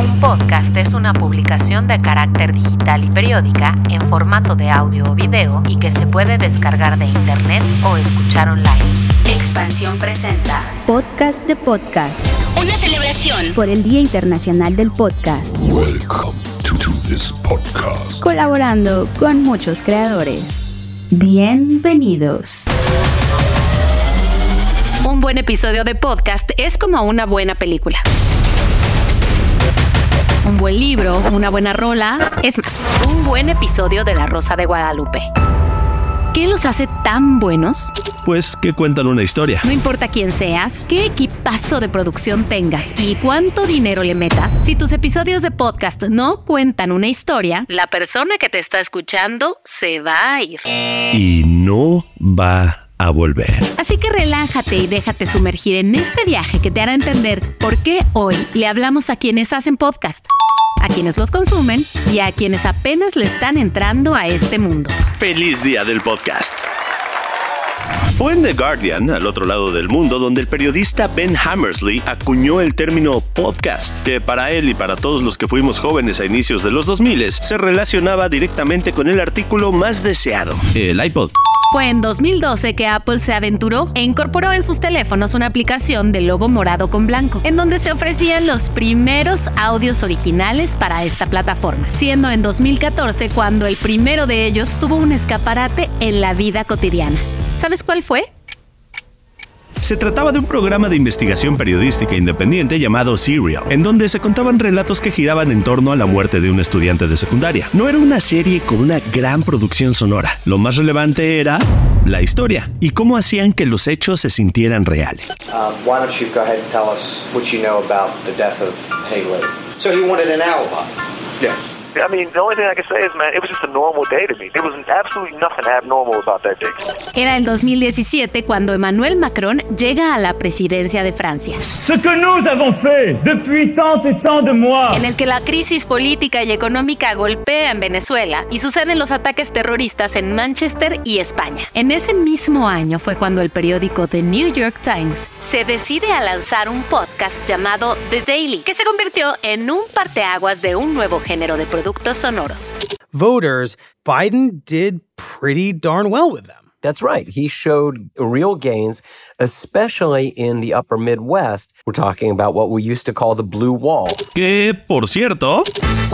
Un podcast es una publicación de carácter digital y periódica en formato de audio o video y que se puede descargar de internet o escuchar online. Expansión presenta Podcast de Podcast Una celebración por el Día Internacional del Podcast, Welcome to, to this podcast. colaborando con muchos creadores. Bienvenidos. Un buen episodio de podcast es como una buena película. Un buen libro, una buena rola, es más, un buen episodio de La Rosa de Guadalupe. ¿Qué los hace tan buenos? Pues que cuentan una historia. No importa quién seas, qué equipazo de producción tengas y cuánto dinero le metas, si tus episodios de podcast no cuentan una historia, la persona que te está escuchando se va a ir. Y no va a volver. Así que relájate y déjate sumergir en este viaje que te hará entender por qué hoy le hablamos a quienes hacen podcast, a quienes los consumen y a quienes apenas le están entrando a este mundo. ¡Feliz día del podcast! Fue en The Guardian, al otro lado del mundo, donde el periodista Ben Hammersley acuñó el término podcast, que para él y para todos los que fuimos jóvenes a inicios de los 2000 se relacionaba directamente con el artículo más deseado, el iPod. Fue en 2012 que Apple se aventuró e incorporó en sus teléfonos una aplicación de logo morado con blanco, en donde se ofrecían los primeros audios originales para esta plataforma, siendo en 2014 cuando el primero de ellos tuvo un escaparate en la vida cotidiana. ¿Sabes cuál fue? Se trataba de un programa de investigación periodística independiente llamado Serial, en donde se contaban relatos que giraban en torno a la muerte de un estudiante de secundaria. No era una serie con una gran producción sonora. Lo más relevante era la historia y cómo hacían que los hechos se sintieran reales. Why don't you go ahead and tell us what you know about the death of Haley? So you wanted an alibi? Yeah. I mean, the only thing I can say is, man, it was just a normal day to me. There was absolutely nothing abnormal about that day. Era el 2017 cuando Emmanuel Macron llega a la presidencia de Francia, Ce que nous avons fait depuis tant et tant de mois. en el que la crisis política y económica golpea en Venezuela y suceden los ataques terroristas en Manchester y España. En ese mismo año fue cuando el periódico The New York Times se decide a lanzar un podcast llamado The Daily, que se convirtió en un parteaguas de un nuevo género de productos sonoros. voters, Biden did pretty darn well with them. That's right. He showed real gains, especially in the upper Midwest. We're talking about what we used to call the blue wall. Que, por cierto,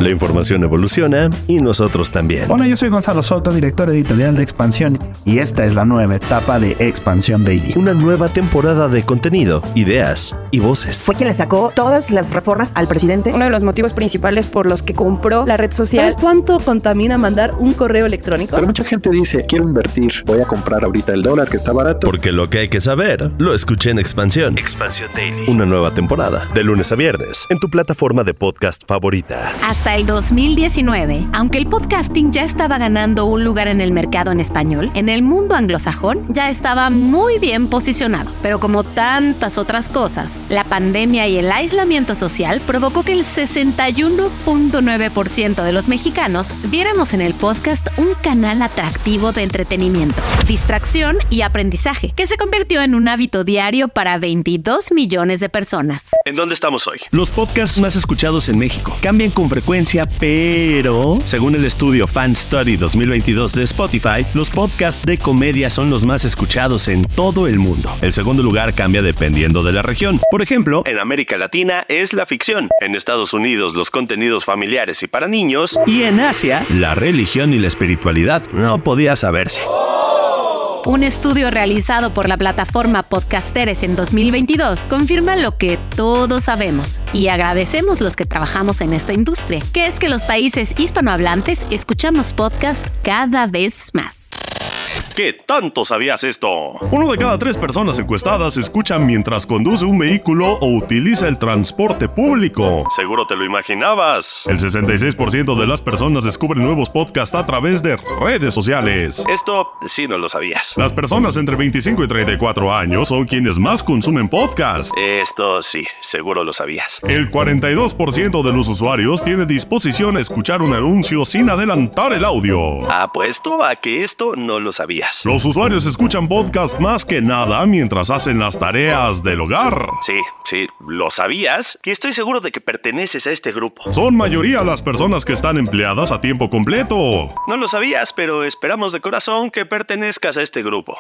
la información evoluciona y nosotros también. Hola, yo soy Gonzalo Soto, director editorial de Expansión, y esta es la nueva etapa de Expansión Daily. Una nueva temporada de contenido, ideas y voces. fue quien le sacó todas las reformas al presidente. Uno de los motivos principales por los que compró la red social. cuánto contamina mandar un correo electrónico? Pero mucha gente dice, quiero invertir, voy a comprar ahorita el dólar que está barato. Porque lo que hay que saber, lo escuché en Expansión. Expansión Daily. Una nueva temporada, de lunes a viernes, en tu plataforma de podcast favorita. Hasta el 2019, aunque el podcasting ya estaba ganando un lugar en el mercado en español, en el mundo anglosajón ya estaba muy bien posicionado. Pero como tantas otras cosas, la pandemia y el aislamiento social provocó que el 61.9% de los mexicanos viéramos en el podcast un canal atractivo de entretenimiento, distracción y aprendizaje, que se convirtió en un hábito diario para 22 millones de personas. ¿En dónde estamos hoy? Los podcasts más escuchados en México cambian con frecuencia, pero según el estudio Fan Study 2022 de Spotify, los podcasts de comedia son los más escuchados en todo el mundo. El segundo lugar cambia dependiendo de la región. Por ejemplo, en América Latina es la ficción, en Estados Unidos los contenidos familiares y para niños, y en Asia la religión y la espiritualidad. No podía saberse. Un estudio realizado por la plataforma Podcasteres en 2022 confirma lo que todos sabemos y agradecemos los que trabajamos en esta industria, que es que los países hispanohablantes escuchamos podcast cada vez más. ¿Qué tanto sabías esto? Uno de cada tres personas encuestadas escucha mientras conduce un vehículo o utiliza el transporte público. Seguro te lo imaginabas. El 66% de las personas descubren nuevos podcasts a través de redes sociales. Esto sí no lo sabías. Las personas entre 25 y 34 años son quienes más consumen podcasts. Esto sí, seguro lo sabías. El 42% de los usuarios tiene disposición a escuchar un anuncio sin adelantar el audio. Apuesto a que esto no lo sabías. Los usuarios escuchan podcast más que nada mientras hacen las tareas del hogar. Sí, sí, lo sabías. Y estoy seguro de que perteneces a este grupo. Son mayoría las personas que están empleadas a tiempo completo. No lo sabías, pero esperamos de corazón que pertenezcas a este grupo.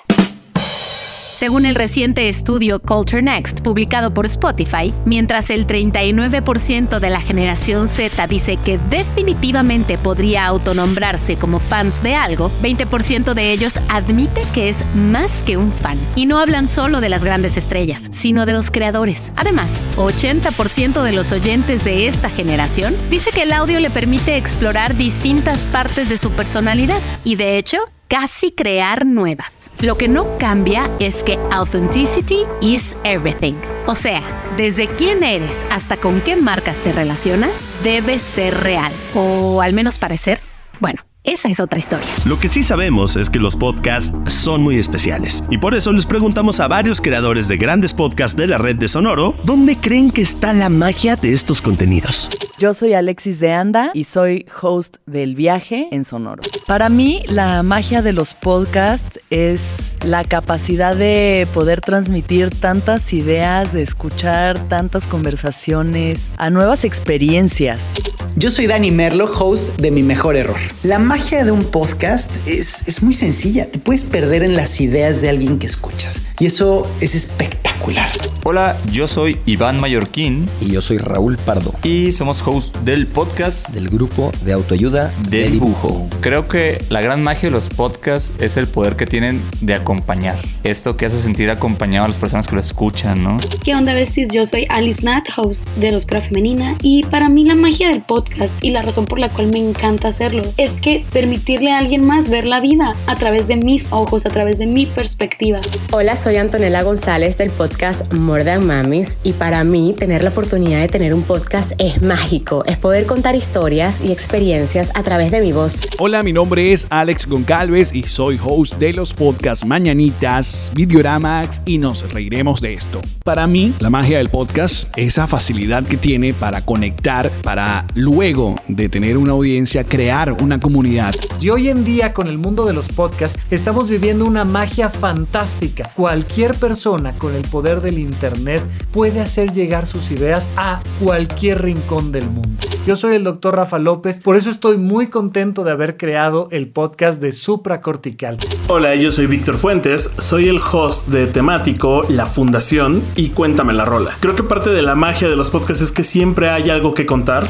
Según el reciente estudio Culture Next, publicado por Spotify, mientras el 39% de la generación Z dice que definitivamente podría autonombrarse como fans de algo, 20% de ellos admite que es más que un fan. Y no hablan solo de las grandes estrellas, sino de los creadores. Además, 80% de los oyentes de esta generación dice que el audio le permite explorar distintas partes de su personalidad. Y de hecho, casi crear nuevas. Lo que no cambia es que authenticity is everything. O sea, desde quién eres hasta con qué marcas te relacionas, debe ser real. O al menos parecer. Bueno, esa es otra historia. Lo que sí sabemos es que los podcasts son muy especiales y por eso les preguntamos a varios creadores de grandes podcasts de la red de Sonoro dónde creen que está la magia de estos contenidos. Yo soy Alexis de Anda y soy host del viaje en Sonoro. Para mí, la magia de los podcasts es la capacidad de poder transmitir tantas ideas, de escuchar tantas conversaciones, a nuevas experiencias. Yo soy Dani Merlo, host de Mi Mejor Error. La magia de un podcast es, es muy sencilla. Te puedes perder en las ideas de alguien que escuchas. Y eso es espectacular. Hola, yo soy Iván Mallorquín. Y yo soy Raúl Pardo. Y somos host del podcast del grupo de autoayuda de, de dibujo. dibujo. Creo que la gran magia de los podcasts es el poder que tienen de acompañar. Esto que hace sentir acompañado a las personas que lo escuchan, ¿no? ¿Qué onda, besties? Yo soy Alice Nat, host de Los Oscura Femenina. Y para mí la magia del podcast y la razón por la cual me encanta hacerlo es que permitirle a alguien más ver la vida a través de mis ojos, a través de mi perspectiva. Hola, soy Antonella González del podcast More Than Mamis y para mí tener la oportunidad de tener un podcast es mágico, es poder contar historias y experiencias a través de mi voz. Hola, mi nombre es Alex Goncalves y soy host de los podcasts Mañanitas, Videoramax y nos reiremos de esto. Para mí, la magia del podcast, esa facilidad que tiene para conectar, para luego de tener una audiencia, crear una comunidad. Y hoy en día con el mundo de los podcasts estamos viviendo una magia fantástica. Cualquier persona con el poder del Internet puede hacer llegar sus ideas a cualquier rincón del mundo. Yo soy el doctor Rafa López, por eso estoy muy contento de haber creado el podcast de Supracortical. Hola, yo soy Víctor Fuentes, soy el host de temático La Fundación y Cuéntame la Rola. Creo que parte de la magia de los podcasts es que siempre hay algo que contar.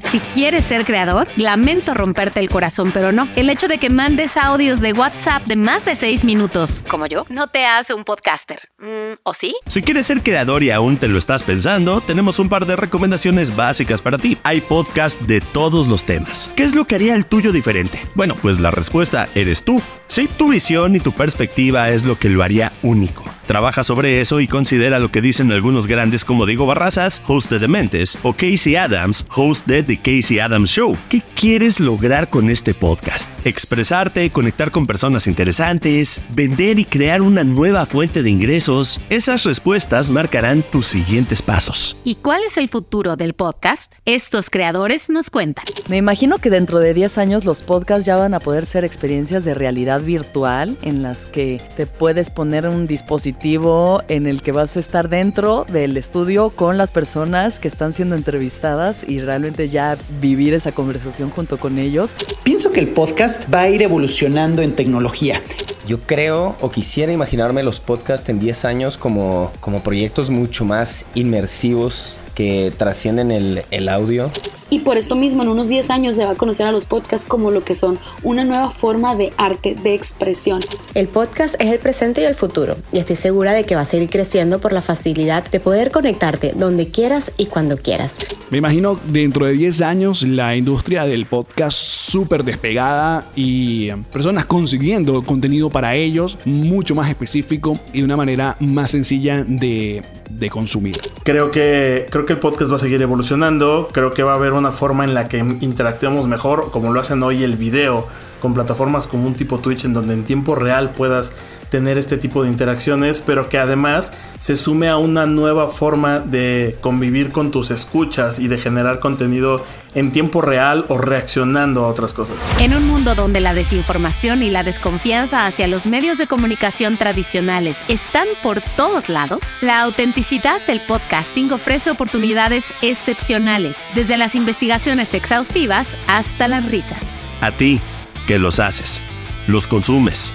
Si quieres ser creador, lamento romperte el corazón, pero no. El hecho de que mandes audios de WhatsApp de más de 6 minutos, como yo, no te hace un podcaster. Mm, ¿O sí? Si quieres ser creador y aún te lo estás pensando, tenemos un par de recomendaciones básicas para ti. Hay podcast de todos los temas. ¿Qué es lo que haría el tuyo diferente? Bueno, pues la respuesta eres tú. Sí, tu visión y tu perspectiva es lo que lo haría único. Trabaja sobre eso y considera lo que dicen algunos grandes como Diego Barrazas, host de Dementes, o Casey Adams, host de The Casey Adams Show. ¿Qué quieres lograr con este podcast? Expresarte, conectar con personas interesantes, vender y crear una nueva fuente de ingresos. Esas respuestas marcarán tus siguientes pasos. ¿Y cuál es el futuro del podcast? Estos creadores nos cuentan. Me imagino que dentro de 10 años los podcasts ya van a poder ser experiencias de realidad virtual en las que te puedes poner un dispositivo en el que vas a estar dentro del estudio con las personas que están siendo entrevistadas y realmente ya vivir esa conversación junto con ellos. Pienso que el podcast va a ir evolucionando en tecnología. Yo creo o quisiera imaginarme los podcasts en 10 años como, como proyectos mucho más inmersivos que trascienden el, el, audio. Y por esto mismo, en unos 10 años se va a conocer a los podcasts como lo que son una nueva forma de arte, de expresión. El podcast es el presente y el futuro, y estoy segura de que va a seguir creciendo por la facilidad de poder conectarte donde quieras y cuando quieras. Me imagino dentro de 10 años la industria del podcast súper despegada y personas consiguiendo contenido para ellos mucho más específico y de una manera más sencilla de, de consumir. Creo que, creo que el podcast va a seguir evolucionando. Creo que va a haber una forma en la que interactuemos mejor, como lo hacen hoy el video con plataformas como un tipo Twitch en donde en tiempo real puedas tener este tipo de interacciones, pero que además se sume a una nueva forma de convivir con tus escuchas y de generar contenido en tiempo real o reaccionando a otras cosas. En un mundo donde la desinformación y la desconfianza hacia los medios de comunicación tradicionales están por todos lados, la autenticidad del podcasting ofrece oportunidades excepcionales, desde las investigaciones exhaustivas hasta las risas. A ti, que los haces, los consumes,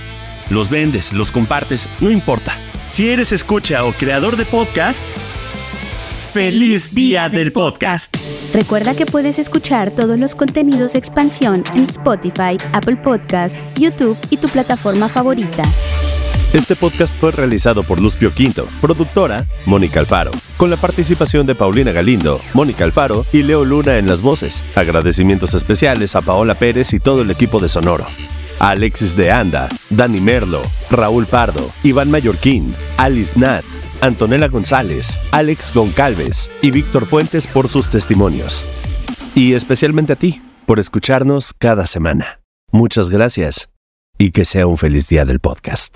los vendes, los compartes, no importa. Si eres escucha o creador de podcast, feliz día del podcast. Recuerda que puedes escuchar todos los contenidos de expansión en Spotify, Apple Podcast, YouTube y tu plataforma favorita. Este podcast fue realizado por Luz Pio Quinto, productora Mónica Alfaro, con la participación de Paulina Galindo, Mónica Alfaro y Leo Luna en las voces. Agradecimientos especiales a Paola Pérez y todo el equipo de Sonoro. A Alexis de Anda, Dani Merlo, Raúl Pardo, Iván Mallorquín, Alice Nat, Antonella González, Alex Goncalves y Víctor Fuentes por sus testimonios. Y especialmente a ti, por escucharnos cada semana. Muchas gracias y que sea un feliz día del podcast.